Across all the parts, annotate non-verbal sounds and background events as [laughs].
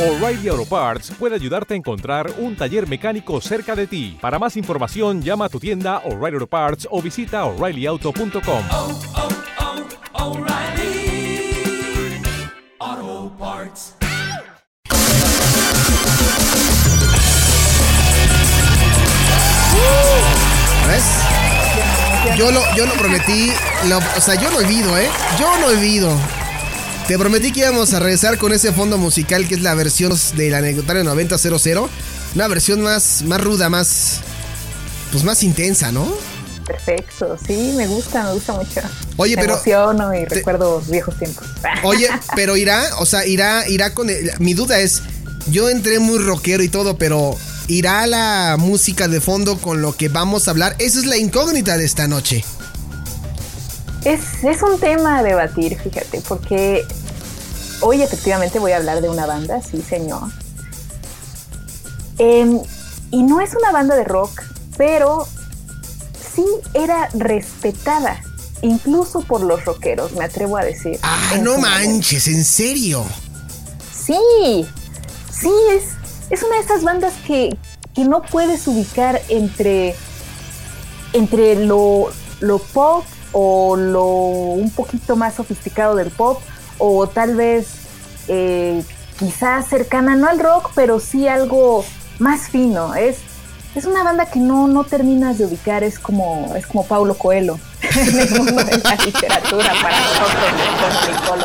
O'Reilly Auto Parts puede ayudarte a encontrar un taller mecánico cerca de ti. Para más información, llama a tu tienda O'Reilly Auto Parts o visita oreillyauto.com. oh, oh. ¿Ves? Yo lo, yo lo prometí, lo- o sea, yo no olvido, ¿eh? Yo no olvido. Te prometí que íbamos a regresar con ese fondo musical que es la versión del anecdotario 9000. Una versión más, más ruda, más. Pues más intensa, ¿no? Perfecto, sí, me gusta, me gusta mucho. Oye, me pero- emociono y te- recuerdo viejos tiempos. [laughs] Oye, pero irá, o sea, irá, irá con. el- mi duda es, yo entré muy rockero y todo, pero irá la música de fondo con lo que vamos a hablar. Esa es la incógnita de esta noche. Es, es un tema a debatir, fíjate, porque hoy efectivamente voy a hablar de una banda, sí, señor. Em, y no es una banda de rock, pero sí era respetada, incluso por los rockeros, me atrevo a decir. Ah, no manches, en serio. Sí, sí, es, es una de esas bandas que, que no puedes ubicar entre, entre lo, lo pop o lo un poquito más sofisticado del pop o tal vez eh, quizás cercana no al rock, pero sí algo más fino. Es, es una banda que no, no terminas de ubicar, es como, es como Paulo Coelho en el la literatura para nosotros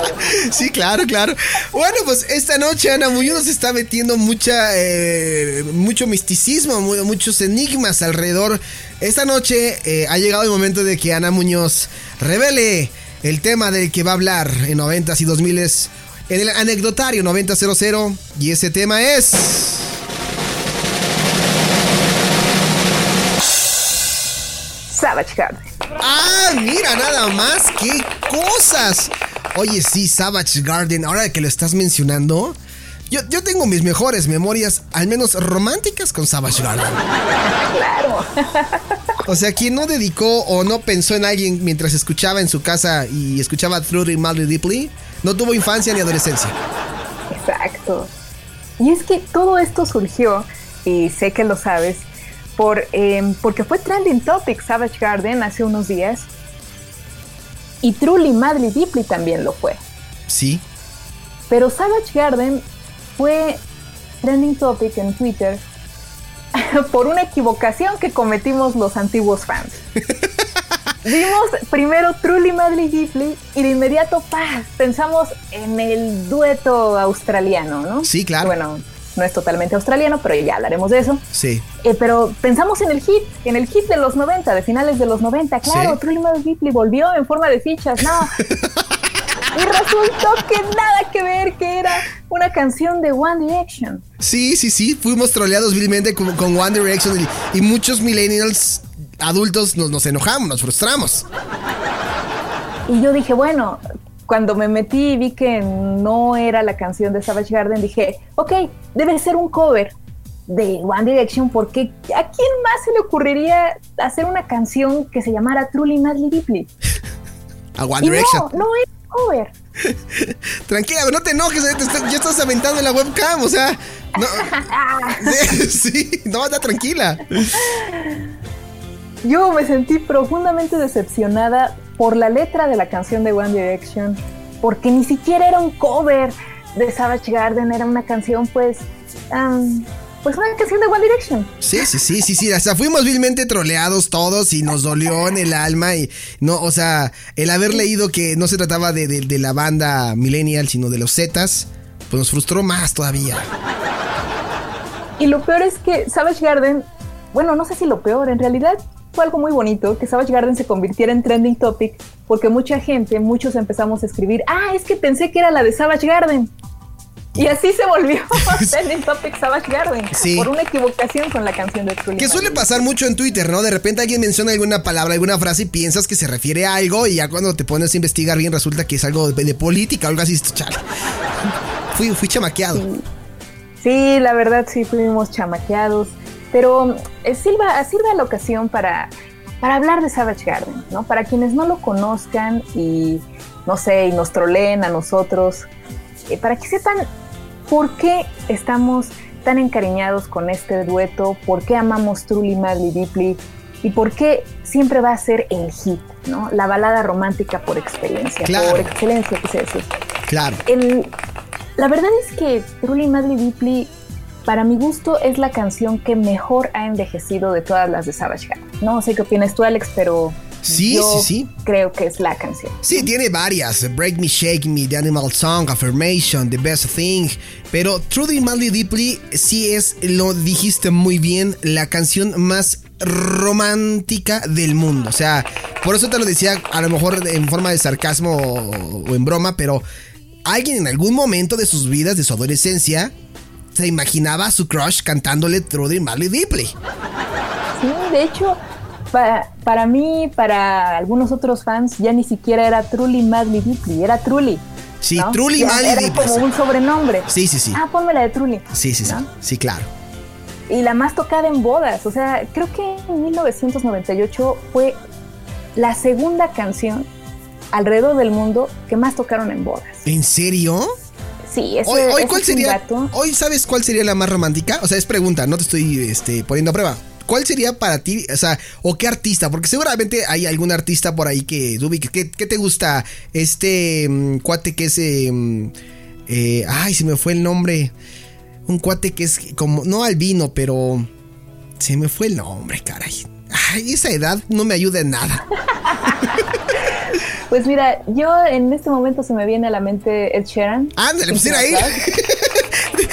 los. Sí, claro, claro. Bueno, pues esta noche Ana Muñoz está metiendo mucha, eh, mucho misticismo, mu- muchos enigmas alrededor. Esta noche eh, ha llegado el momento de que Ana Muñoz revele el tema del que va a hablar en 90s y 2000s en el anecdotario 9000 y ese tema es... Savage Garden. Ah, mira, nada más, qué cosas. Oye, sí, Savage Garden, ahora que lo estás mencionando, yo, yo tengo mis mejores memorias, al menos románticas, con Savage Garden. Claro. O sea, quien no dedicó o no pensó en alguien mientras escuchaba en su casa y escuchaba Trudy Madly Deeply, no tuvo infancia ni adolescencia. Exacto. Y es que todo esto surgió, y sé que lo sabes, por, em, porque fue trending topic Savage Garden hace unos días. Y Truly Madly Deeply también lo fue. Sí. Pero Savage Garden fue trending topic en Twitter [laughs] por una equivocación que cometimos los antiguos fans. [laughs] Vimos primero Truly Madly Deeply y de inmediato ¡pah! pensamos en el dueto australiano, ¿no? Sí, claro. Bueno, no es totalmente australiano, pero ya hablaremos de eso. Sí. Eh, pero pensamos en el hit, en el hit de los 90, de finales de los 90. Claro, Sí. Truly Madly Deeply volvió en forma de fichas, no. [laughs] y resultó que nada que ver, que era una canción de One Direction. Sí, sí, sí, fuimos troleados vilmente con, con One Direction y, y muchos millennials adultos nos, nos enojamos, nos frustramos. Y yo dije, bueno, cuando me metí y vi que no era la canción de Savage Garden, dije, ok, debe ser un cover de One Direction, porque ¿a quién más se le ocurriría hacer una canción que se llamara Truly Madly Deeply? [laughs] A One Y Direction. no, no es cover. [laughs] Tranquila, no te enojes, ya, te estás- ya estás aventando en la webcam, o sea. No, sí, [laughs] sí, no, anda tranquila. Yo me sentí profundamente decepcionada por la letra de la canción de One Direction, porque ni siquiera era un cover de Savage Garden, era una canción, pues, pues una canción de One Direction. Sí, sí, sí, sí, sí. O sea, fuimos vilmente troleados todos y nos dolió en el alma. Y no, o sea, el haber leído que no se trataba de, de- de la banda Millennial, sino de los Zetas, pues nos frustró más todavía. Y lo peor es que Savage Garden, bueno, no sé si lo peor, en realidad fue algo muy bonito que Savage Garden se convirtiera en trending topic, porque mucha gente, muchos empezamos a escribir, ah, es que pensé que era la de Savage Garden. Y así se volvió [laughs] [laughs] trending topic Savage Garden, Sí. por una equivocación con la canción de Truly Que suele pasar mucho en Twitter, ¿no? De repente alguien menciona alguna palabra, alguna frase y piensas que se refiere a algo y ya cuando te pones a investigar bien resulta que es algo de, de política o algo así. Chale. Fui, fui chamaqueado. Sí, la verdad sí fuimos chamaqueados, pero eh, sirva, sirve la ocasión para, para hablar de Savage Garden, ¿no? Para quienes no lo conozcan y, no sé, y nos troleen a nosotros, eh, para que sepan ¿por qué estamos tan encariñados con este dueto? ¿Por qué amamos Truly Madly Deeply? ¿Y por qué siempre va a ser el hit, ¿no? La balada romántica por experiencia, Claro. por excelencia, quise decir. Claro. El- la verdad es que Truly Madly Deeply, para mi gusto, es la canción que mejor ha envejecido de todas las de Savage Garden. No sé qué opinas tú, Alex, pero Sí, yo sí, sí. creo que es la canción. Sí, tiene varias. Break Me, Shake Me, The Animal Song, Affirmation, The Best Thing. Pero Truly Madly Deeply sí es, lo dijiste muy bien, la canción más romántica del mundo. O sea, por eso te lo decía, a lo mejor en forma de sarcasmo o en broma, pero alguien en algún momento de sus vidas, de su adolescencia, se imaginaba a su crush cantándole Truly Madly Deeply. Sí, de hecho, pa- para mí, para algunos otros fans, ya ni siquiera era Truly Madly Deeply, era Truly. Sí, ¿no? Truly Ya Madly Era Deeply. como un sobrenombre. Sí, sí, sí. Ah, ponme la de Truly. Sí, sí, sí. Sí, claro. Y la más tocada en bodas. O sea, creo que en 1998 fue la segunda canción alrededor del mundo que más tocaron en bodas. ¿En serio? Sí, Hoy, ¿cuál es sería? dato. Hoy sabes cuál sería la más romántica? O sea, es pregunta, no te estoy este, poniendo a prueba. ¿Cuál sería para ti? O sea, o qué artista? Porque seguramente hay algún artista por ahí que ubiques. ¿Qué, qué te gusta? Este mm, cuate que es. mm, eh, ay, se me fue el nombre. Un cuate que es como. No albino, pero. Se me fue el nombre, caray. Ay, esa edad no me ayuda en nada. Pues mira, yo en este momento se me viene a la mente Ed Sheeran. Ándale, pues era ahí. duda.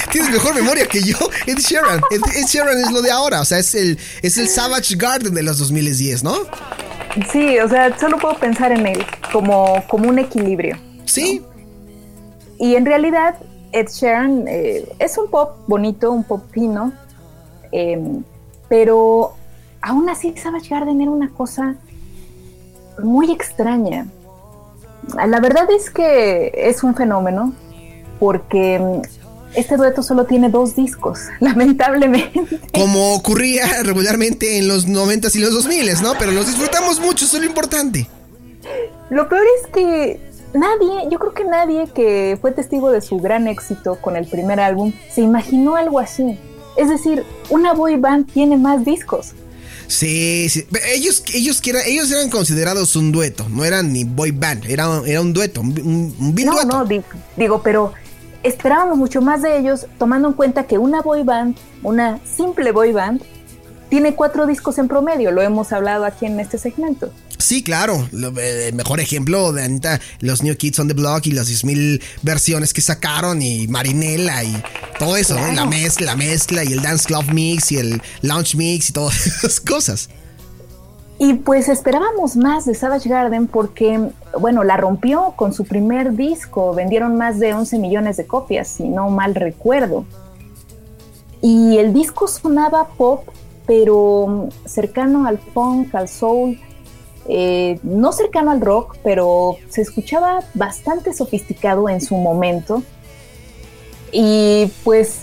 [laughs] Tienes mejor memoria que yo. Ed Sheeran. Ed, Ed Sheeran es lo de ahora. O sea, es el, es el Savage Garden de los 2010, ¿no? Sí, o sea, solo puedo pensar en él como, como un equilibrio. Sí. Y en realidad, Ed Sheeran eh, es un pop bonito, un pop fino, eh, pero aún así Savage Garden era una cosa muy extraña. La verdad es que es un fenómeno porque mm, este dueto solo tiene dos discos, [laughs] lamentablemente. Como ocurría regularmente en los 90s y los 2000s, ¿no? Pero los disfrutamos mucho, eso es lo importante. Lo peor es que nadie, yo creo que nadie que fue testigo de su gran éxito con el primer álbum se imaginó algo así. Es decir, una boy band tiene más discos. Sí, sí. Ellos, ellos, que era- ellos eran considerados un dueto, no eran ni boy band, era, era un dueto, un, un, No, dueto. no, di- digo, pero esperábamos mucho más de ellos tomando en cuenta que una boy band, una simple boy band, tiene cuatro discos en promedio, lo hemos hablado aquí en este segmento. Sí, claro. Lo- eh, mejor ejemplo de Anita, los New Kids on the Block y las 10.000 versiones que sacaron y Marinela y todo eso, ¿no? La mezcla, la mezcla y el Dance Club Mix y el Lounge Mix y todas [laughs] esas cosas. Y pues esperábamos más de Savage Garden porque, bueno, la rompió con su primer disco, vendieron más de 11 millones de copias, si no mal recuerdo. Y el disco sonaba pop, pero cercano al funk, al soul, eh, no cercano al rock, pero se escuchaba bastante sofisticado en su momento. Y pues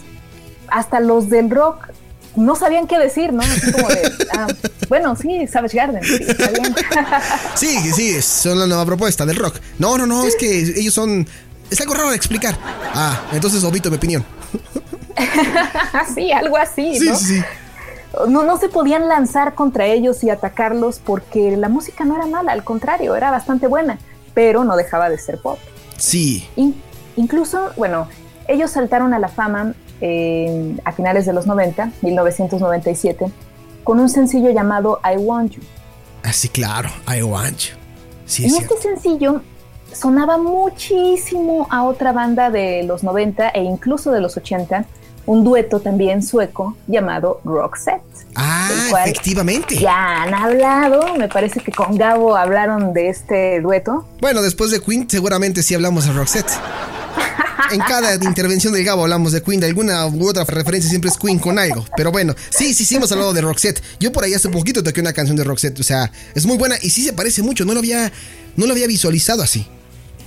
hasta los del rock no sabían qué decir, ¿no? Así como de, [laughs] ah, bueno, sí, Savage Garden, sí, está bien. [laughs] Sí, sí, son la nueva propuesta del rock. No, no, no, es que ellos son... Es algo raro de explicar. Ah, entonces omito mi opinión. [laughs] sí, algo así, Sí, ¿no? sí, sí. No, no se podían lanzar contra ellos y atacarlos porque la música no era mala, al contrario, era bastante buena, pero no dejaba de ser pop. Sí. In- incluso, bueno, ellos saltaron a la fama eh, a finales de los 90, 1997, con un sencillo llamado I Want You. Así, claro. I want you. Sí, y es este sencillo sonaba muchísimo a otra banda de los 90 e incluso de los 80, un dueto también sueco llamado Roxette. Ah, efectivamente. Ya han hablado, me parece que con Gabo hablaron de este dueto. Bueno, después de Queen, seguramente sí hablamos de Roxette. [laughs] En cada intervención del Gabo hablamos de Queen, de alguna u otra referencia siempre es Queen con algo. Pero bueno, sí, sí, sí hemos hablado de Roxette. Yo por ahí hace poquito toqué una canción de Roxette, o sea, es muy buena y sí se parece mucho, no lo había, no lo había visualizado así.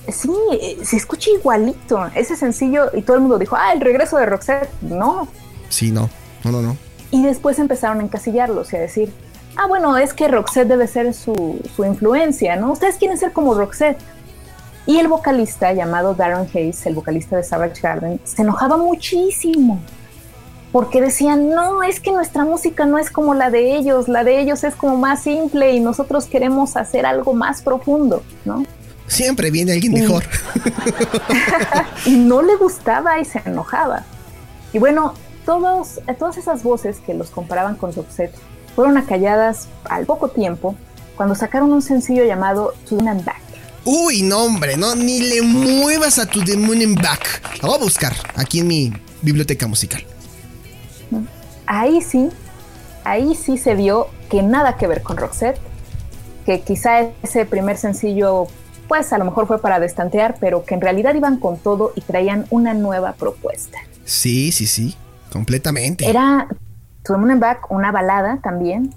Sí, eh, se escucha igualito, ese sencillo y todo el mundo dijo, ah, el regreso de Roxette. No. Sí, no, no, no, no. Y después empezaron a encasillarlos y a decir, ah, bueno, es que Roxette debe ser su, su influencia, ¿no? Ustedes quieren ser como Roxette. Y el vocalista llamado Darren Hayes, el vocalista de Savage Garden, se enojaba muchísimo porque decían, no, es que nuestra música no es como la de ellos, la de ellos es como más simple y nosotros queremos hacer algo más profundo, ¿no? Siempre viene alguien mejor. [laughs] y no le gustaba y se enojaba. Y bueno, todos, todas esas voces que los comparaban con Roxette fueron acalladas al poco tiempo cuando sacaron un sencillo llamado To the Moon and Back. Uy, no, hombre, no, ni le muevas a To the Moon and Back. Lo voy a buscar aquí en mi biblioteca musical ahí sí, ahí sí se vio que nada que ver con Roxette, que quizá ese primer sencillo, pues a lo mejor fue para destantear, pero que en realidad iban con todo y traían una nueva propuesta. Sí, sí, sí, completamente. Era and Back, una balada también,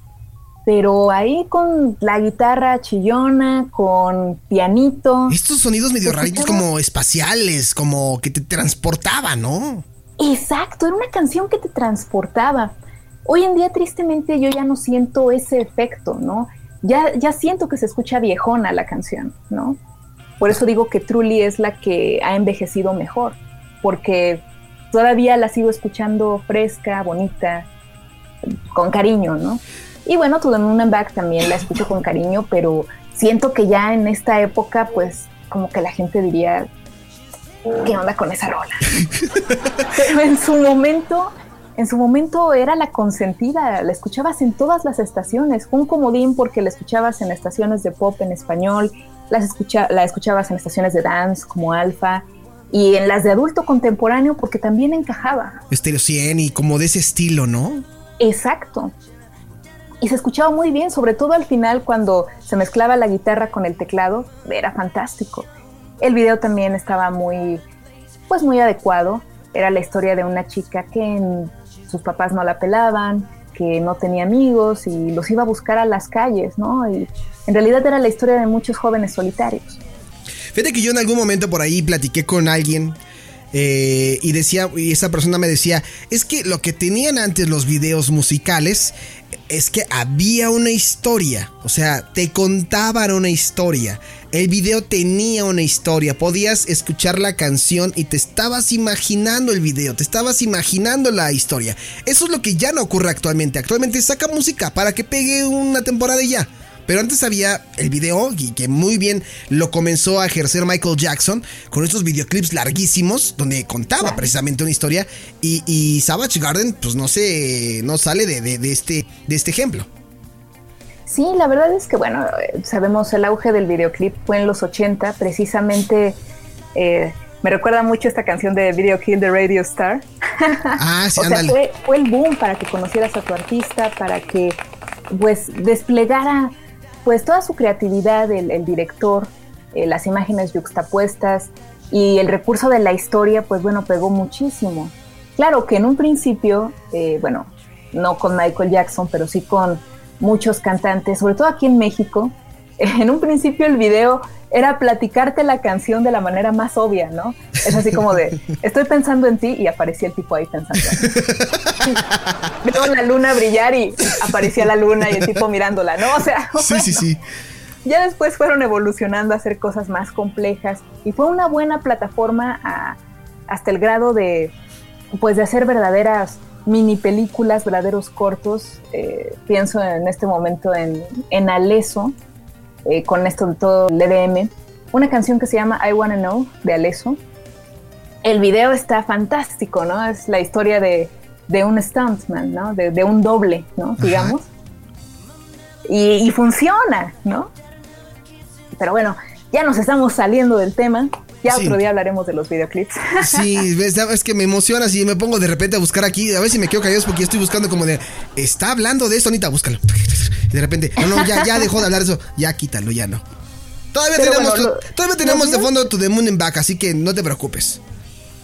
pero ahí con la guitarra chillona, con pianito. Estos sonidos medio raritos como espaciales, como que te transportaban, ¿no? Exacto, era una canción que te transportaba. Hoy en día, tristemente, yo ya no siento ese efecto, ¿no? Ya, ya siento que se escucha viejona la canción, ¿no? Por eso digo que Truly es la que ha envejecido mejor, porque todavía la sigo escuchando fresca, bonita, con cariño, ¿no? Y bueno, To the Moon and Back también la escucho con cariño, pero siento que ya en esta época, pues, como que la gente diría, ¿qué onda con esa rola? [laughs] Pero en su momento, en su momento era la consentida, la escuchabas en todas las estaciones, un comodín porque la escuchabas en estaciones de pop en español, las escucha, la escuchabas en estaciones de dance como Alfa y en las de adulto contemporáneo porque también encajaba. Estéreo 100 y como de ese estilo, ¿no? Exacto. Y se escuchaba muy bien, sobre todo al final cuando se mezclaba la guitarra con el teclado, era fantástico. El video también estaba muy, pues muy adecuado. Era la historia de una chica que sus papás no la pelaban, que no tenía amigos y los iba a buscar a las calles, ¿no? Y en realidad era la historia de muchos jóvenes solitarios. Fíjate que yo en algún momento por ahí platiqué con alguien eh, y decía, y esa persona me decía, es que lo que tenían antes los videos musicales es que había una historia, o sea, te contaban una historia. El video tenía una historia, podías escuchar la canción y te estabas imaginando el video, te estabas imaginando la historia. Eso es lo que ya no ocurre actualmente. Actualmente saca música para que pegue una temporada y ya. Pero antes había el video y que muy bien lo comenzó a ejercer Michael Jackson con estos videoclips larguísimos donde contaba precisamente una historia y, Savage Garden pues no se no sale de, este, de este ejemplo. Sí, la verdad es que bueno, sabemos el auge del videoclip fue en los 80, precisamente eh, me recuerda mucho esta canción de Video Kill the Radio Star. Ah, sí, [laughs] o sea, fue, fue el boom para que conocieras a tu artista, para que pues desplegara pues toda su creatividad, el, director, eh, las imágenes yuxtapuestas y el recurso de la historia, pues bueno, pegó muchísimo. Claro que en un principio, eh, bueno, no con Michael Jackson, pero sí con muchos cantantes, sobre todo aquí en México, [laughs] en un principio el video era platicarte la canción de la manera más obvia, ¿no? Es así como de, [laughs] estoy pensando en ti y aparecía el tipo ahí pensando. [laughs] Veo la luna brillar y aparecía la luna y el tipo mirándola, ¿no? O sea, sí, sí, sí. Ya después fueron evolucionando a hacer cosas más complejas y fue una buena plataforma hasta el grado de, pues, de hacer verdaderas mini películas, verdaderos cortos. Eh, pienso en este momento en, en Aleso, eh, con esto de todo el EDM, una canción que se llama I Wanna Know de Aleso. El video está fantástico, ¿no? Es la historia de, de un stuntman, ¿no? De, de, un doble, ¿no? Digamos. Y, funciona, ¿no? Pero bueno, ya nos estamos saliendo del tema. Ya otro día hablaremos de los videoclips. [laughs] Sí, es que me emociona y me pongo de repente a buscar aquí. A ver si me quedo callado porque estoy buscando como de. Está hablando de esto, Anita, búscalo de repente, no, no, ya, ya dejó de hablar eso, ya quítalo, ya no. Todavía tenemos, todavía tenemos de fondo To The Moon and Back, así que no te preocupes.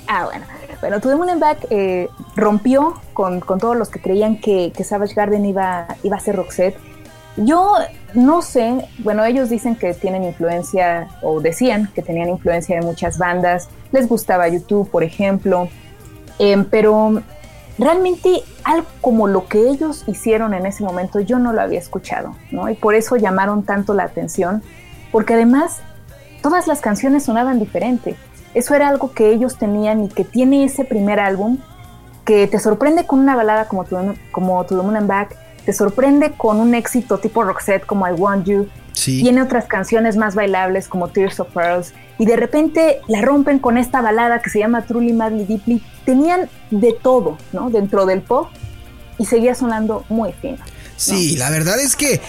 Ah, bueno. Bueno, To The Moon and Back eh, rompió con, con, todos los que creían que, que, Savage Garden iba, iba a ser Roxette. Yo no sé, bueno, ellos dicen que tienen influencia, o decían que tenían influencia de muchas bandas, les gustaba YouTube, por ejemplo, eh, pero realmente algo como lo que ellos hicieron en ese momento yo no lo había escuchado, ¿no? Y por eso llamaron tanto la atención, porque además todas las canciones sonaban diferente. Eso era algo que ellos tenían y que tiene ese primer álbum que te sorprende con una balada como como to the Moon and Back, te sorprende con un éxito tipo Roxette como I Want You, Sí. tiene otras canciones más bailables como Tears of Pearls y de repente la rompen con esta balada que se llama Truly Madly Deeply. Tenían de todo, ¿no? Dentro del pop y seguía sonando muy fino. Sí, la verdad es que eh,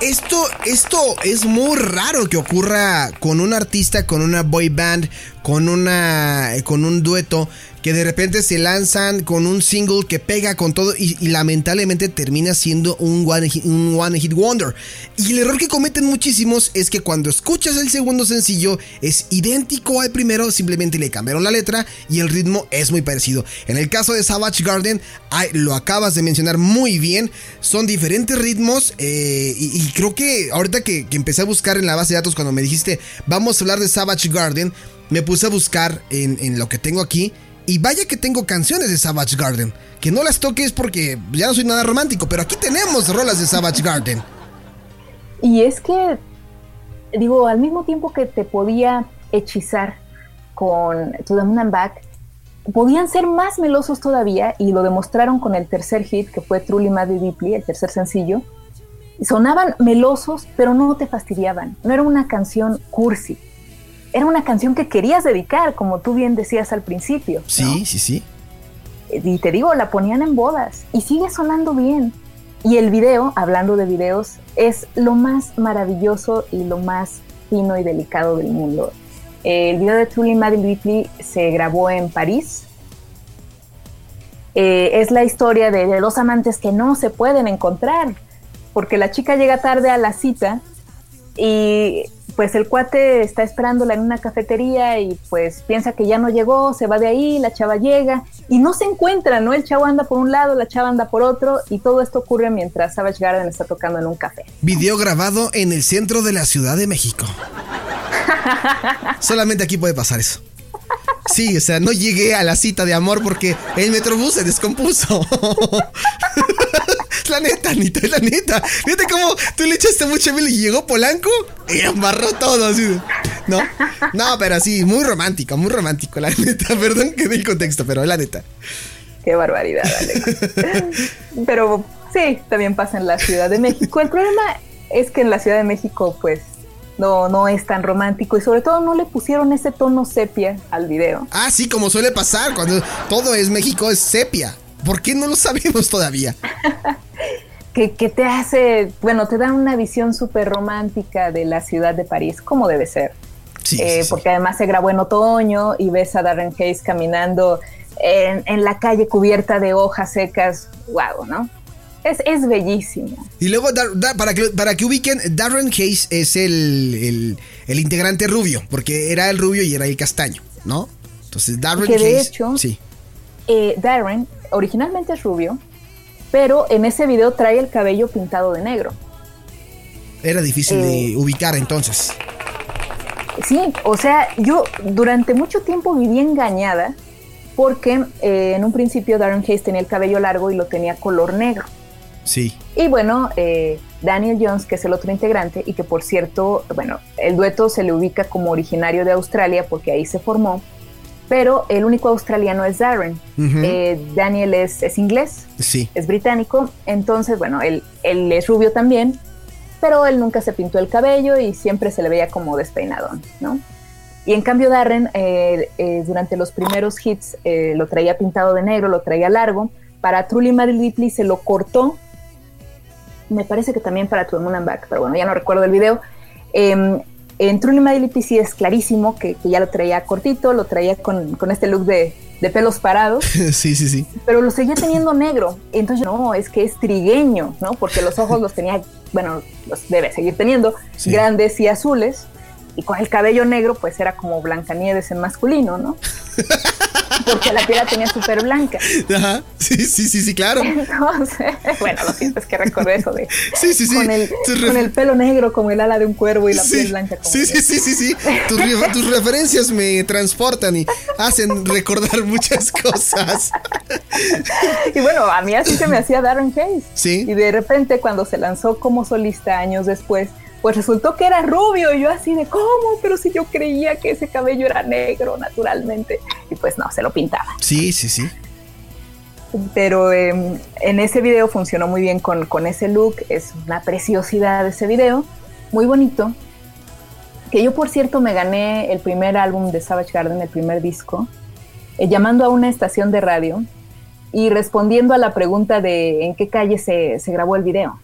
esto, esto es muy raro que ocurra con un artista, con una boy band, con una, con un dueto que de repente se lanzan con un single que pega con todo y, lamentablemente termina siendo un one, hit, wonder. Y el error que cometen muchísimos es que cuando escuchas el segundo sencillo es idéntico al primero, simplemente le cambiaron la letra y el ritmo es muy parecido. En el caso de Savage Garden, lo acabas de mencionar muy bien, son diferentes ritmos eh, y, creo que ahorita que, empecé a buscar en la base de datos cuando me dijiste vamos a hablar de Savage Garden, me puse a buscar en lo que tengo aquí. Y vaya que tengo canciones de Savage Garden. Que no las toques porque ya no soy nada romántico, pero aquí tenemos rolas de Savage Garden. Y es que, digo, al mismo tiempo que te podía hechizar con To the Moon and Back, podían ser más melosos todavía y lo demostraron con el tercer hit que fue Truly Madly Deeply, el tercer sencillo. Sonaban melosos, pero no te fastidiaban. No era una canción cursi. Era una canción que querías dedicar, como tú bien decías al principio. ¿no? Sí, sí, sí. Y te digo, la ponían en bodas y sigue sonando bien. Y el video, hablando de videos, es lo más maravilloso y lo más fino y delicado del mundo. El video de Truly Madly Deeply se grabó en París. Eh, es la historia de, de dos amantes que no se pueden encontrar, porque la chica llega tarde a la cita y pues el cuate está esperándola en una cafetería y pues piensa que ya no llegó, se va de ahí, la chava llega y no se encuentra, ¿no? El chavo anda por un lado, la chava anda por otro y todo esto ocurre mientras Savage Garden está tocando en un café. Video grabado en el centro de la Ciudad de México. Solamente aquí puede pasar eso. Sí, o sea, no llegué a la cita de amor porque el metrobús se descompuso. La neta, Anita, es la neta. Fíjate cómo tú le echaste mucha miel y llegó Polanco y embarró todo así. No, no, pero sí, muy romántico, muy romántico, la neta. [laughs] Perdón que dé el contexto, pero la neta. Qué barbaridad, Alex. Pero sí, también pasa en la Ciudad de México. El problema es que en la Ciudad de México, pues, no, no es tan romántico y sobre todo no le pusieron ese tono sepia al video. Ah, sí, como suele pasar cuando todo es México, es sepia. ¿Por qué no lo sabemos todavía? [laughs] Que, que te hace, bueno, te da una visión súper romántica de la ciudad de París, como debe ser. Sí, Eh, sí, sí. Porque además se grabó en otoño y ves a Darren Hayes caminando en, en la calle cubierta de hojas secas. Wow, ¿no? Es, es bellísimo. Y luego, Dar- para, que, para que ubiquen, Darren Hayes es el, el, el integrante rubio, porque era el rubio y era el castaño, ¿no? Entonces, Darren Que de Hayes. hecho- sí. Eh, Darren originalmente es rubio, pero en ese video trae el cabello pintado de negro. Era difícil Eh. de ubicar entonces. Sí, o sea, yo durante mucho tiempo viví engañada porque eh, en un principio Darren Hayes tenía el cabello largo y lo tenía color negro. Sí. Y bueno, eh, Daniel Jones, que es el otro integrante, y que por cierto, bueno, el dueto se le ubica como originario de Australia porque ahí se formó, pero el único australiano es Darren. Eh, Daniel es, es inglés, Sí. es británico, entonces, bueno, él, él es rubio también, pero él nunca se pintó el cabello y siempre se le veía como despeinadón, ¿no? Y en cambio Darren, eh, eh, durante los primeros hits, eh, lo traía pintado de negro, lo traía largo. Para Truly Madly Deeply se lo cortó. Me parece que también para To the Moon and Back, pero bueno, ya no recuerdo el video. En Truly Madly Deeply sí es clarísimo que, que ya lo traía cortito, lo traía con, con este look de, de pelos parados [laughs] sí, sí, sí. pero lo seguía teniendo negro. Entonces, no, es que es trigueño, ¿no? Porque los ojos los tenía, bueno, los debe seguir teniendo, Sí. grandes y azules. Y con el cabello negro, pues era como Blancanieves en masculino, ¿no? [laughs] Porque la piel la tenía súper blanca. Ajá. Sí, sí, sí, sí, claro. Entonces, bueno, lo siento, es que recordé eso de. Sí, sí, sí. Con el, con el pelo negro como el ala de un cuervo y la sí, piel blanca como. sí, sí, sí, sí, sí. Tus, [laughs] tus referencias me transportan y hacen recordar muchas cosas. Y bueno, a mí así se me hacía Darren Hayes. Sí. Y de repente, cuando se lanzó como solista años después, pues resultó que era rubio y yo así de cómo, pero si yo creía que ese cabello era negro naturalmente y pues no, se lo pintaba. Sí, sí, sí. Pero em, en ese video funcionó muy bien con, con ese look, es una preciosidad ese video, muy bonito. Que yo por cierto me gané el primer álbum de Savage Garden, el primer disco, eh, llamando a una estación de radio y respondiendo a la pregunta de en qué calle se, se grabó el video.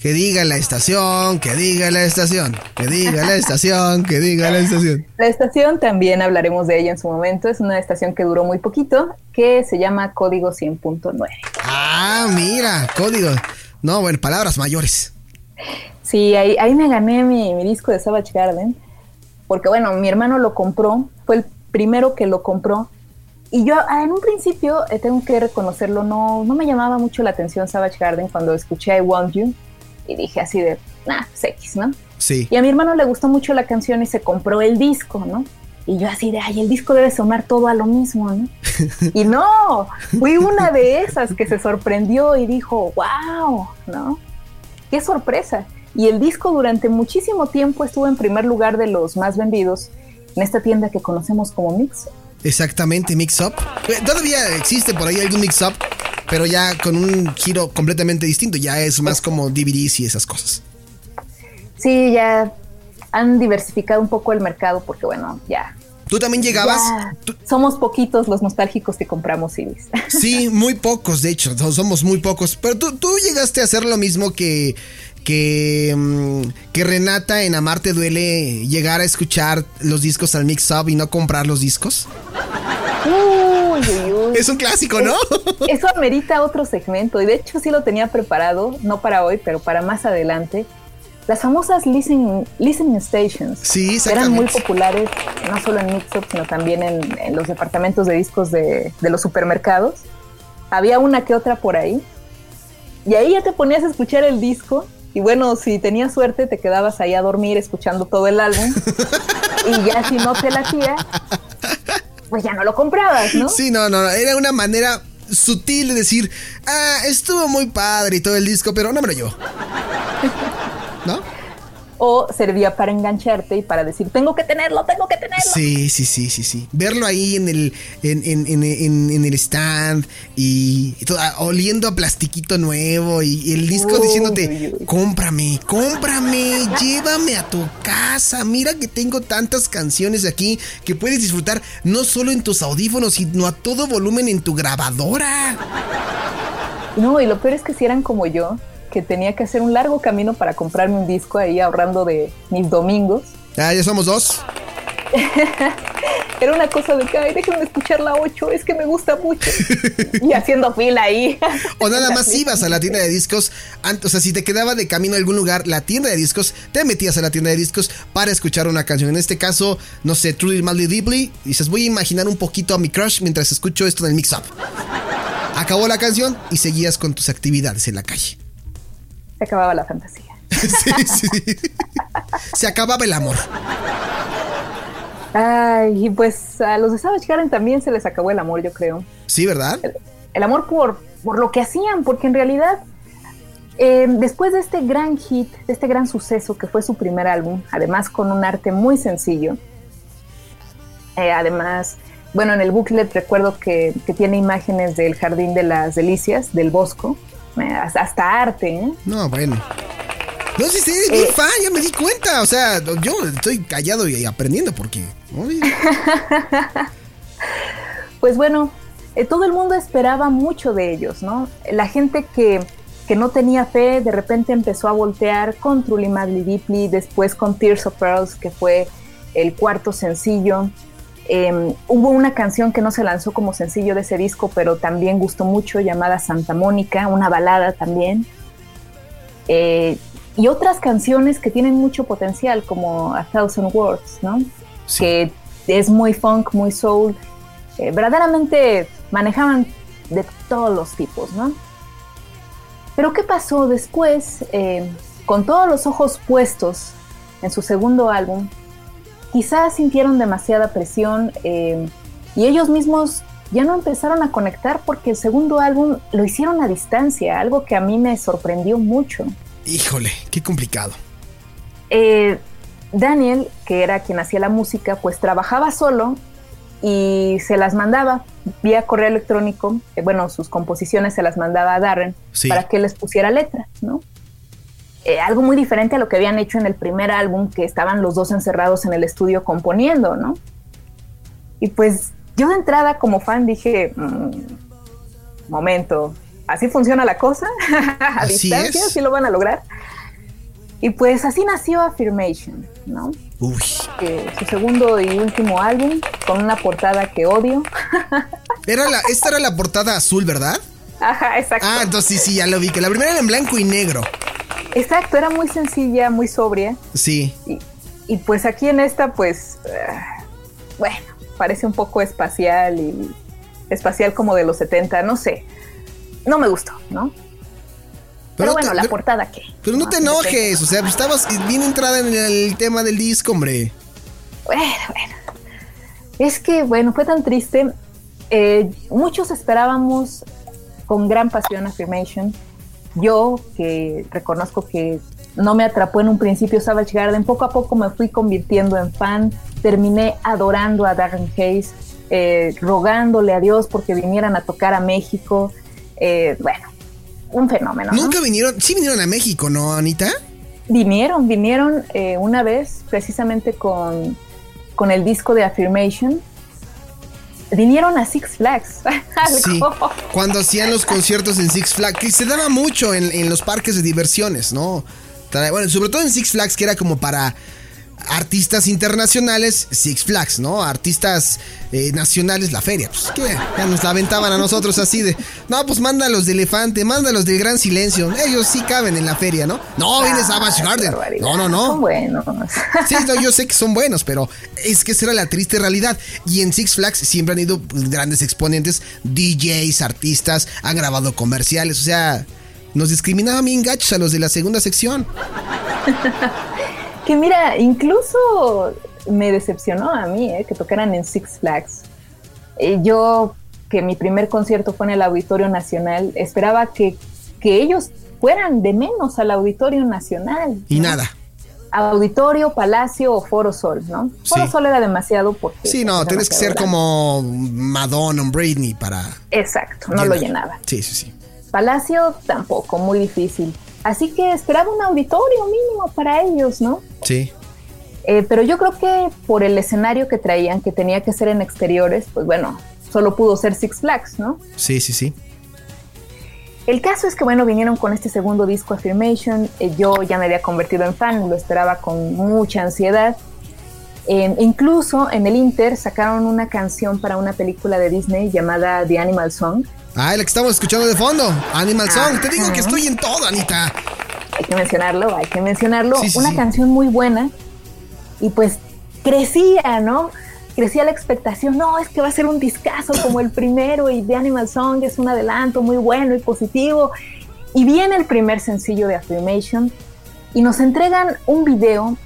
Que diga la estación, que diga la estación, que diga la estación, que diga la estación. La estación también hablaremos de ella en su momento, es una estación que duró muy poquito, que se llama Código 100.9. Ah, mira, código. No, bueno, palabras mayores. Sí, ahí, ahí me gané mi, mi disco de Savage Garden, porque bueno, mi hermano lo compró, fue el primero que lo compró, y yo ah, en un principio, eh, tengo que reconocerlo, no, no me llamaba mucho la atención Savage Garden cuando escuché I Want You, y dije así de, nah, pues X, ¿no? Sí. Y a mi hermano le gustó mucho la canción y se compró el disco, ¿no? Y yo así de, ay, el disco debe sonar todo a lo mismo, ¿no? [laughs] y no, fui una de esas que se sorprendió y dijo, wow, ¿no? Qué sorpresa. Y el disco durante muchísimo tiempo estuvo en primer lugar de los más vendidos en esta tienda que conocemos como Mix. Exactamente, Mix Up. Eh, Todavía existe por ahí algún Mix Up, pero ya con un giro completamente distinto. Ya es más como DVDs y esas cosas. Sí, ya han diversificado un poco el mercado porque, bueno, ya. ¿Tú también llegabas? ya tú- somos poquitos los nostálgicos que compramos CDs. Sí, muy pocos, de hecho, somos muy pocos. Pero tú, tú llegaste a hacer lo mismo que, que, mm, que Renata en Amarte Duele, llegar a escuchar los discos al Mix Up y no comprar los discos. Uy, uy, uy. Es un clásico, ¿no? Eso amerita otro segmento y de hecho sí lo tenía preparado, no para hoy, pero para más adelante. Las famosas listening, listening stations Sí, eran muy populares, no solo en Mixup, sino también en, en los departamentos de discos de, de los supermercados. Había una que otra por ahí. Y ahí ya te ponías a escuchar el disco. Y bueno, si tenías suerte, te quedabas ahí a dormir escuchando todo el álbum. [laughs] y ya si no te latía, pues ya no lo comprabas, ¿no? Sí, no, no, era una manera sutil de decir, ah, estuvo muy padre y todo el disco, pero no me lo llevo. [laughs] O servía para engancharte y para decir, tengo que tenerlo, tengo que tenerlo. Sí, sí, sí, sí, sí. Verlo ahí en el, en, en- en- en- en el stand y, y todo, ah, oliendo a plastiquito nuevo y, y el disco Uy, diciéndote, uy. cómprame, cómprame, llévame a tu casa. Mira que tengo tantas canciones aquí que puedes disfrutar no solo en tus audífonos, sino a todo volumen en tu grabadora. No, y lo peor es que si eran como yo, que tenía que hacer un largo camino para comprarme un disco ahí ahorrando de mis domingos. Ah, ya somos dos. [laughs] Era una cosa de que, ay, déjenme escuchar la 8, es que me gusta mucho. [laughs] y haciendo fila ahí. O nada más ibas a la tienda de discos, o sea, si te quedaba de camino a algún lugar, la tienda de discos, te metías a la tienda de discos para escuchar una canción. En este caso, no sé, Truly Madly Deeply, y dices, voy a imaginar un poquito a mi crush mientras escucho esto en el mix-up. Acabó la canción y seguías con tus actividades en la calle. Se acababa la fantasía. [laughs] Sí, sí. Se acababa el amor. Ay, y pues a los de Savage Garden también se les acabó el amor, yo creo. Sí, ¿verdad? el amor por, por lo que hacían, porque en realidad, eh, después de este gran hit, de este gran suceso que fue su primer álbum, además con un arte muy sencillo, eh, además, bueno, en el booklet recuerdo que, que tiene imágenes del Jardín de las Delicias, del Bosco, hasta, arte, ¿eh? No, bueno. No, sí, sí, eres Eh. fan, ya me di cuenta. O sea, yo estoy callado y aprendiendo porque. [laughs] Pues bueno, eh, todo el mundo esperaba mucho de ellos, ¿no? La gente que, que no tenía fe de repente empezó a voltear con Truly Madly Deeply, después con Tears of Pearls, que fue el cuarto sencillo. Eh, hubo una canción que no se lanzó como sencillo de ese disco, pero también gustó mucho, llamada Santa Mónica, una balada también. Eh, y otras canciones que tienen mucho potencial, como A Thousand Words, ¿no? Sí. Que es muy funk, muy soul. Eh, verdaderamente manejaban de todos los tipos, ¿no? Pero ¿qué pasó después? Eh, con todos los ojos puestos en su segundo álbum, quizás sintieron demasiada presión eh, y ellos mismos ya no empezaron a conectar porque el segundo álbum lo hicieron a distancia, algo que a mí me sorprendió mucho. Híjole, qué complicado. eh, Daniel, que era quien hacía la música, pues trabajaba solo y se las mandaba vía correo electrónico, eh, bueno, sus composiciones se las mandaba a Darren Sí. para que les pusiera letra, ¿no? Eh, algo muy diferente a lo que habían hecho en el primer álbum, que estaban los dos encerrados en el estudio componiendo, ¿no? Y pues yo de entrada como fan dije, "Mm, momento, ¿así funciona la cosa? [laughs] a Así distancia, es. ¿así lo van a lograr? Y pues así nació Affirmation, ¿no? Uy. Que su segundo y último álbum, con una portada que odio. [laughs] Era la, esta era la portada azul, ¿verdad? Ajá, exacto. Ah, entonces sí, ya lo vi. Que la primera era en blanco y negro. Exacto, era muy sencilla, muy sobria. Sí. Y, y pues aquí en esta, pues, ah, bueno, parece un poco espacial y espacial como de los 70, no sé. No me gustó, ¿no? Pero, no bueno, te- la pero- portada qué. Pero no te Ah, enojes, o sea, estabas bien entrada en el tema del disco, hombre. Bueno, bueno. Es que, bueno, fue tan triste. Eh, muchos esperábamos con gran pasión Affirmation. Yo, que reconozco que no me atrapó en un principio Savage Garden, poco a poco me fui convirtiendo en fan. Terminé adorando a Darren Hayes, eh, rogándole a Dios porque vinieran a tocar a México. Eh, bueno, un fenómeno. ¿no? Nunca vinieron, sí vinieron a México, ¿no, Anita? Vinieron, vinieron eh, una vez precisamente con, con el disco de Affirmation. Vinieron a Six Flags. [laughs] Sí. Cuando hacían los conciertos en Six Flags, que se daba mucho en, en los parques de diversiones, ¿no? Bueno, sobre todo en Six Flags, que era como para artistas internacionales, Six Flags, ¿no? Artistas eh, nacionales, la feria. Pues que ya nos la aventaban a nosotros así de, no, pues mándalos de Elefante, mándalos del Gran Silencio. Ellos sí caben en la feria, ¿no? No, viene Savage Ah, Garden. qué barbaridad. No, no, Son no. buenos. Sí, no, yo sé que son buenos, pero es que esa era la triste realidad. Y en Six Flags siempre han ido pues, grandes exponentes, DJs, artistas, han grabado comerciales, o sea, nos discriminaban bien gachos a los de la segunda sección. [laughs] que mira, incluso me decepcionó a mí eh, que tocaran en Six Flags. Eh, yo, que mi primer concierto fue en el Auditorio Nacional, esperaba que, que ellos fueran de menos al Auditorio Nacional. Y ¿no? nada. Auditorio, Palacio o Foro Sol, ¿no? Foro Sí. Sol era demasiado porque... Sí, no, tienes que ser grande. como Madonna o Britney para... Exacto, no lo llenaba. Sí, sí, sí. Palacio tampoco, muy difícil. Así que esperaba un auditorio mínimo para ellos, ¿no? Sí. Eh, pero yo creo que por el escenario que traían, que tenía que ser en exteriores, pues bueno, solo pudo ser Six Flags, ¿no? Sí, sí, sí. El caso es que, bueno, vinieron con este segundo disco, Affirmation. eh, yo ya me había convertido en fan, lo esperaba con mucha ansiedad. Eh, incluso en el Inter sacaron una canción para una película de Disney llamada The Animal Song. Ah, la que estamos escuchando de fondo, Animal Song. Te digo que Ajá. estoy en todo, Anita. hay que mencionarlo, hay que mencionarlo. Sí, sí, una sí. canción muy buena y pues crecía, ¿no? Crecía la expectación, no, es que va a ser un discazo como el primero y The Animal Song es un adelanto muy bueno y positivo. Y viene el primer sencillo de Affirmation y nos entregan un video,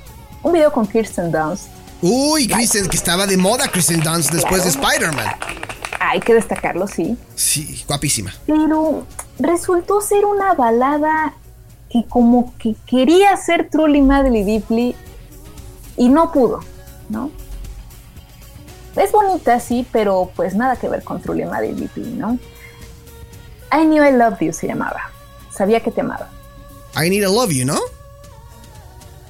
un video con Kirsten Dunst. Uy, Kristen, que estaba de moda Kristen Dunst después de Claro. Spider-Man. Hay que destacarlo, sí. Sí, guapísima. pero resultó ser una balada que como que quería ser Truly Madly Deeply y no pudo, ¿no? Es bonita, sí, pero pues nada que ver con Truly Madly Deeply, ¿no? I Knew I Loved You se llamaba. Sabía que te amaba. I Need a Love You, ¿no?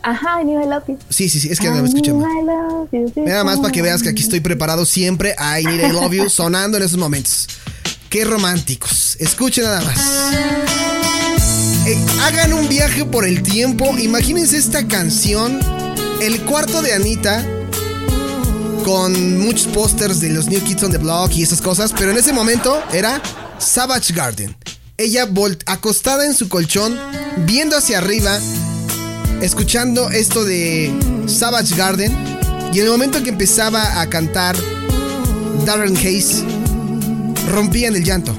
Ajá, I Knew I Loved You. Sí, sí, sí, es que andaba escuchando. Nada más para que veas que aquí estoy preparado siempre. I Need I Love You sonando en esos momentos. Qué románticos. Escuchen nada más. Eh, hagan un viaje por el tiempo. Imagínense esta canción. El cuarto de Anita. Con muchos pósters de los New Kids on the Block y esas cosas. Pero en ese momento era Savage Garden. Ella acostada en su colchón, viendo hacia arriba, escuchando esto de Savage Garden. Y en el momento en que empezaba a cantar Darren Hayes, rompían el llanto.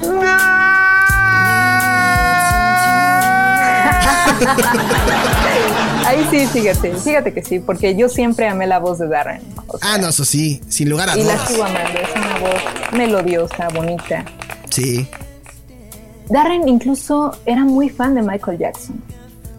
Ahí sí, fíjate, fíjate que sí, porque yo siempre amé la voz de Darren. o sea, Ah, no, eso sí, sin lugar a y la dudas. sigo amando, es una voz melodiosa, bonita. Sí. Darren incluso era muy fan de Michael Jackson.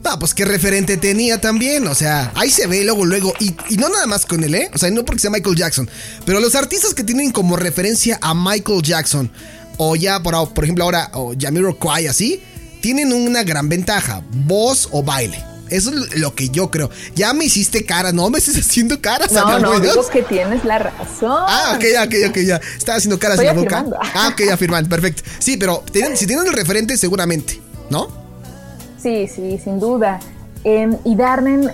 Ah, pues qué referente tenía también. O sea, ahí se ve luego, luego. Y, y no nada más con él, ¿eh? O sea, no porque sea Michael Jackson. Pero los artistas que tienen como referencia a Michael Jackson, o ya, por, por ejemplo, ahora, o Jamiroquai, así, tienen una gran ventaja: voz o baile. Eso es lo que yo creo. Ya me hiciste cara, no me estés [laughs] haciendo caras. No, no, digo que tienes la razón. Ah, ok, ok, ok, ya. Estaba haciendo caras Estoy en la boca. afirmando. Ah, ok, afirmando, perfecto. Sí, pero tienen- si tienen el referente, seguramente, ¿no? Sí, sí, sin duda. Eh, y Darren,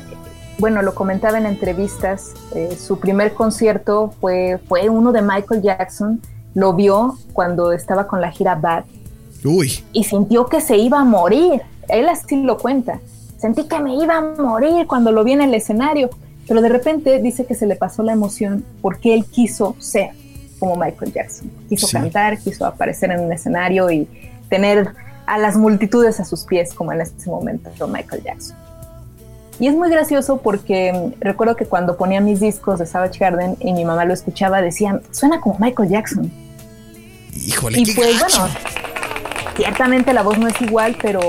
bueno, lo comentaba en entrevistas, eh, su primer concierto fue, fue uno de Michael Jackson, lo vio cuando estaba con la gira Bad Uy, y sintió que se iba a morir. Él así lo cuenta. Sentí que me iba a morir cuando lo vi en el escenario, pero de repente dice que se le pasó la emoción porque él quiso ser como Michael Jackson. Quiso Sí. cantar, quiso aparecer en un escenario y tener a las multitudes a sus pies como en ese momento Michael Jackson. Y es muy gracioso porque mm, recuerdo que cuando ponía mis discos de Savage Garden y mi mamá lo escuchaba, decían, suena como Michael Jackson. híjole, Y qué pues gacho. bueno, ciertamente la voz no es igual, pero,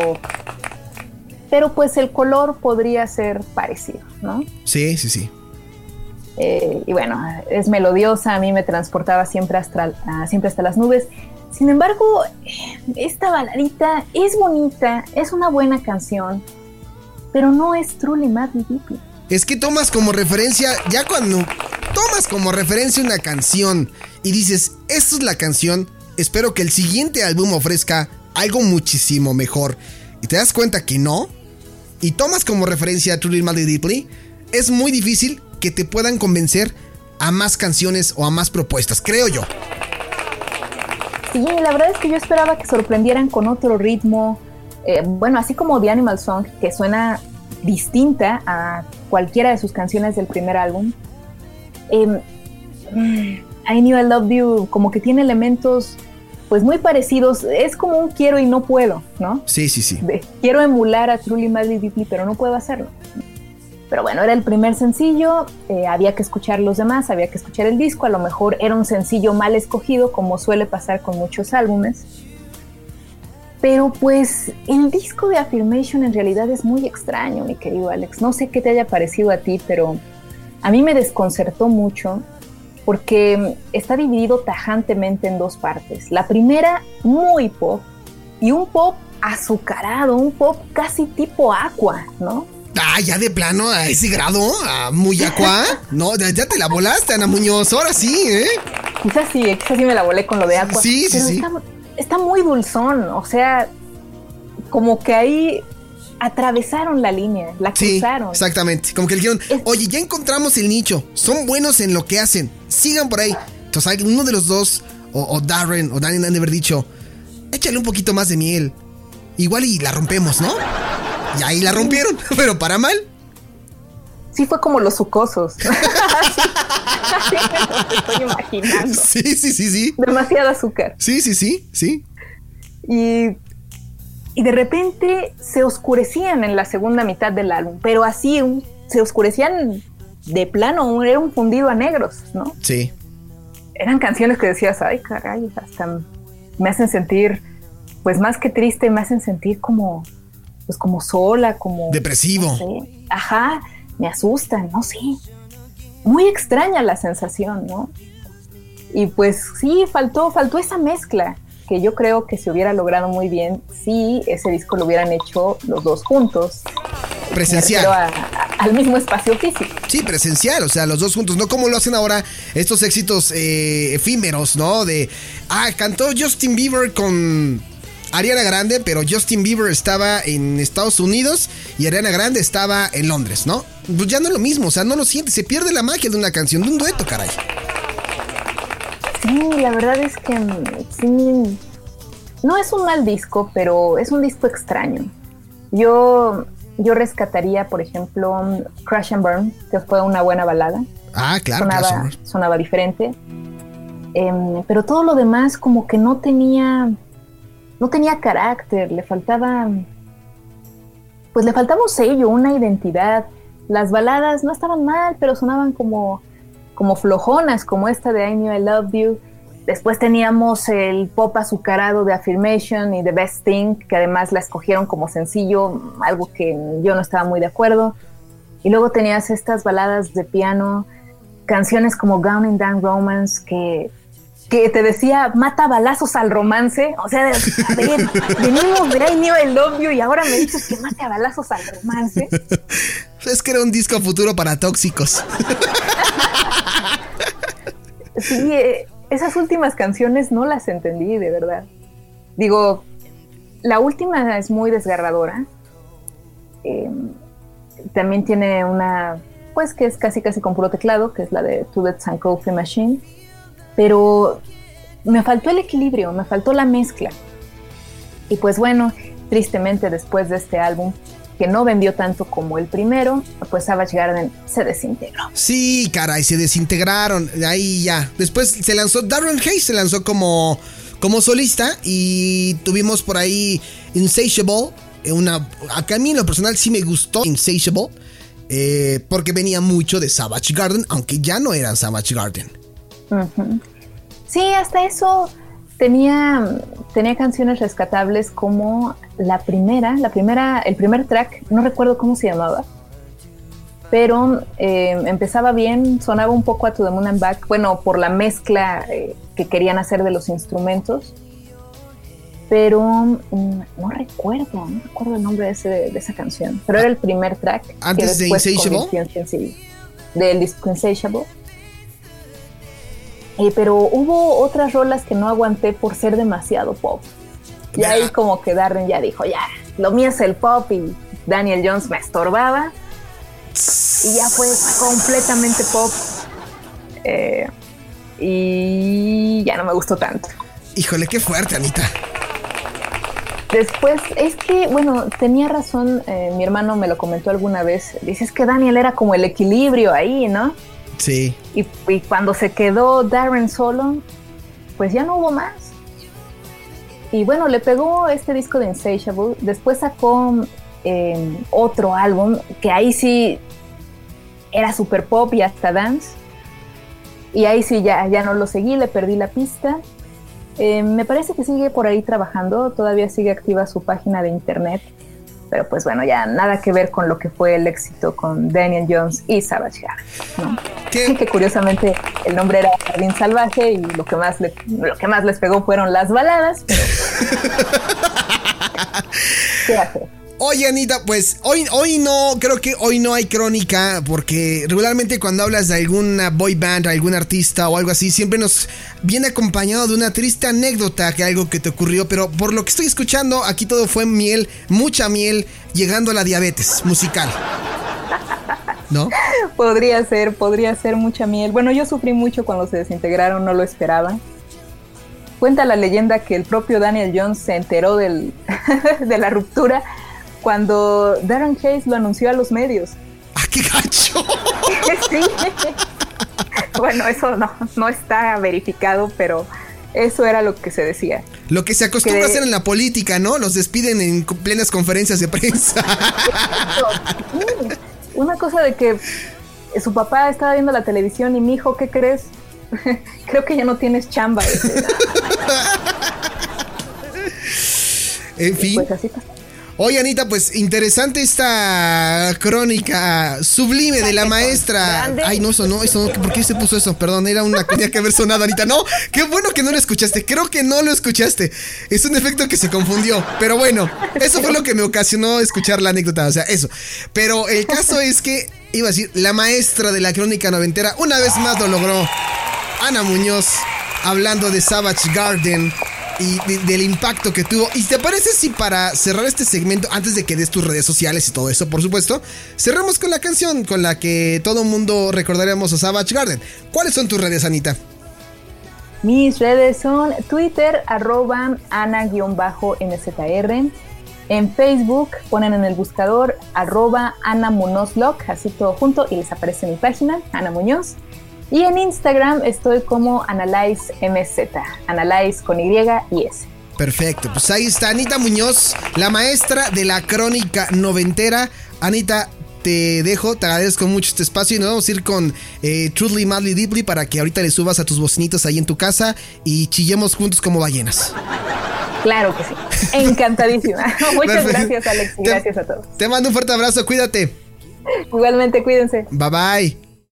pero pues el color podría ser parecido, ¿no? Sí, sí, sí. Eh, y bueno, es melodiosa, a mí me transportaba siempre hasta, ah, siempre hasta las nubes. Sin embargo, esta baladita es bonita, es una buena canción, pero no es Truly Madly Deeply. Es que tomas como referencia, ya cuando tomas como referencia una canción y dices, esta es la canción, espero que el siguiente álbum ofrezca algo muchísimo mejor. Y te das cuenta que no, y tomas como referencia Truly Madly Deeply, es muy difícil que te puedan convencer a más canciones o a más propuestas, creo yo. Sí, la verdad es que yo esperaba que sorprendieran con otro ritmo. eh, bueno, así como The Animal Song, que suena distinta a cualquiera de sus canciones del primer álbum. Em, mm, I Knew I Loved You, como que tiene elementos pues muy parecidos. Es como un quiero y no puedo, ¿no? Sí, sí, sí. De, quiero emular a Truly Madly Deeply, pero no puedo hacerlo. Pero bueno, era el primer sencillo, eh, había que escuchar los demás, había que escuchar el disco, a lo mejor era un sencillo mal escogido, como suele pasar con muchos álbumes. Pero pues el disco de Affirmation en realidad es muy extraño, mi querido Alex. No sé qué te haya parecido a ti, pero a mí me desconcertó mucho porque está dividido tajantemente en dos partes. La primera, muy pop, y un pop azucarado, un pop casi tipo aqua, ¿no? Ah, ya de plano, a ese grado, a muy aqua. [laughs] No, ya te la volaste, Ana Muñoz, ahora sí, ¿eh? Quizás sí, quizás sí me la volé con lo de aqua. Sí, sí, pero sí. Está, está muy dulzón, o sea, como que ahí atravesaron la línea, la Sí, cruzaron. exactamente. Como que le dijeron, oye, ya encontramos el nicho, son buenos en lo que hacen, sigan por ahí. Entonces, uno de los dos, o, o Darren o Danny han de haber dicho, échale un poquito más de miel. Igual y la rompemos, ¿no? Y ahí la rompieron, [laughs] pero para mal. Sí fue como los sucosos. [laughs] Me lo estoy imaginando. Sí, sí, sí, sí. Demasiado azúcar. Sí, sí, sí, sí. Y, y de repente se oscurecían en la segunda mitad del álbum, pero así un- se oscurecían de plano, era un fundido a negros, ¿no? Sí. Eran canciones que decías, ay, caray, hasta me hacen sentir, pues más que triste, me hacen sentir como, pues como sola, como... Depresivo. no sé. Ajá, me asustan, no sé. Muy extraña la sensación, ¿no? Y pues sí, faltó, faltó esa mezcla que yo creo que se hubiera logrado muy bien si ese disco lo hubieran hecho los dos juntos. Presencial. refiero a- a- al mismo espacio físico. Sí, presencial, o sea, los dos juntos, no como lo hacen ahora estos éxitos eh, efímeros, ¿no? De, ah, cantó Justin Bieber con Ariana Grande, pero Justin Bieber estaba en Estados Unidos y Ariana Grande estaba en Londres, ¿no? Pues ya no es lo mismo, o sea, no lo sientes, se pierde la magia de una canción, de un dueto, caray. Sí, la verdad es que mm, sí, no es un mal disco, pero es un disco extraño. Yo, yo rescataría, por ejemplo, mm, Crash and Burn, que fue una buena balada. Ah, claro, sonaba, sonaba diferente. Em, pero todo lo demás como que no tenía, no tenía carácter, le faltaba, pues le faltaba un sello, una identidad. Las baladas no estaban mal, pero sonaban como, como flojonas, como esta de I Knew I Loved You. Después teníamos el pop azucarado de Affirmation y The Best Thing, que además la escogieron como sencillo, algo que yo no estaba muy de acuerdo. Y luego tenías estas baladas de piano, canciones como Gone in Down Romance, que, que te decía, mata balazos al romance. O sea, a ver, venimos de I Knew I Love You y ahora me dices que mate a balazos al romance. Es que era un disco futuro para tóxicos. Sí, eh, esas últimas canciones no las entendí, de verdad. Digo, la última es muy desgarradora. Eh, también tiene una, pues que es casi casi con puro teclado, que es la de To Death and Coffee Machine. Pero me faltó el equilibrio, me faltó la mezcla. Y pues bueno, tristemente después de este álbum, que no vendió tanto como el primero, pues Savage Garden se desintegró. Sí, caray, se desintegraron. Ahí ya. Después se lanzó Darren Hayes, se lanzó como, como solista y tuvimos por ahí Insatiable. Una, a mí en lo personal sí me gustó Insatiable. eh, porque venía mucho de Savage Garden, aunque ya no eran Savage Garden. Sí, hasta eso tenía, tenía canciones rescatables como la primera, la primera, el primer track, no recuerdo cómo se llamaba, pero eh, empezaba bien, sonaba un poco a To the Moon and Back, bueno, por la mezcla eh, que querían hacer de los instrumentos, pero mm, no recuerdo, no recuerdo el nombre de, ese- de esa canción, pero era el primer track que ¿Antes de después Insatiable? del disco Insatiable. Eh, pero hubo otras rolas que no aguanté por ser demasiado pop. Y ahí como que Darren ya dijo, ya, lo mío es el pop y Daniel Jones me estorbaba. Y ya fue completamente pop. Eh, y ya no me gustó tanto. Híjole, qué fuerte, Anita. Después, es que, bueno, tenía razón, eh, mi hermano me lo comentó alguna vez. Dice, es que Daniel era como el equilibrio ahí, ¿no? Sí. Y, cuando se quedó Darren solo, pues ya no hubo más. Y bueno, le pegó este disco de Insatiable. Después sacó eh, otro álbum que ahí sí era super pop y hasta dance. Y ahí sí ya, ya no lo seguí, le perdí la pista. Eh, me parece que sigue por ahí trabajando, todavía sigue activa su página de internet. Pero pues bueno, ya nada que ver con lo que fue el éxito con Daniel Jones y Savage Garden. ¿no? Que curiosamente el nombre era Jardín Salvaje y lo que más le- lo que más les pegó fueron las baladas, pero [laughs] ¿qué hacer? Oye, Anita, pues hoy, hoy no, creo que hoy no hay crónica, porque regularmente cuando hablas de alguna boy band, algún artista o algo así, siempre nos viene acompañado de una triste anécdota que algo que te ocurrió, pero por lo que estoy escuchando, aquí todo fue miel, mucha miel, llegando a la diabetes musical. ¿No? [laughs] Podría ser, podría ser mucha miel. Bueno, yo sufrí mucho cuando se desintegraron, no lo esperaba. Cuenta la leyenda que el propio Daniel Jones se enteró del, [laughs] de la ruptura cuando Darren Hayes lo anunció a los medios. ¡Ah, qué gacho! [laughs] Sí. Bueno, eso no, no está verificado, pero eso era lo que se decía. Lo que se acostumbra Que a hacer en la política, ¿no? Los despiden en plenas conferencias de prensa. Una cosa de que su papá estaba viendo la televisión y mi hijo, ¿qué crees? [laughs] Creo que ya no tienes chamba. [laughs] En fin. Pues así pasó. Oye, Anita, pues interesante esta crónica sublime de la maestra. Grande. Ay, no, eso no, eso no. ¿Por qué se puso eso? Perdón, era una tenía que haber sonado, Anita. No, qué bueno que no lo escuchaste. Creo que no lo escuchaste. Es un efecto que se confundió. Pero bueno, eso fue lo que me ocasionó escuchar la anécdota. O sea, eso. Pero el caso es que, iba a decir, la maestra de la crónica noventera una vez más lo logró. Ana Muñoz, hablando de Savage Garden y de- del impacto que tuvo. ¿Y te parece si para cerrar este segmento, antes de que des tus redes sociales y todo eso, por supuesto, cerramos con la canción con la que todo el mundo recordaremos a Savage Garden? ¿Cuáles son tus redes, Anita? Mis redes son Twitter, arroba ana-nzr. En Facebook ponen en el buscador arroba Ana Munoz Blog, así todo junto, y les aparece mi página, Ana Muñoz. Y en Instagram estoy como Analyze MZ, Analyze con Y y S. Perfecto, pues ahí está Anita Muñoz, la maestra de la crónica noventera. Anita, te dejo, te agradezco mucho este espacio y nos vamos a ir con eh, Truly Madly Deeply para que ahorita le subas a tus bocinitos ahí en tu casa y chillemos juntos como ballenas. Claro que sí. Encantadísima. [laughs] Muchas gracias, Alex. Y gracias a todos. Te mando un fuerte abrazo, cuídate. Igualmente, cuídense. Bye bye.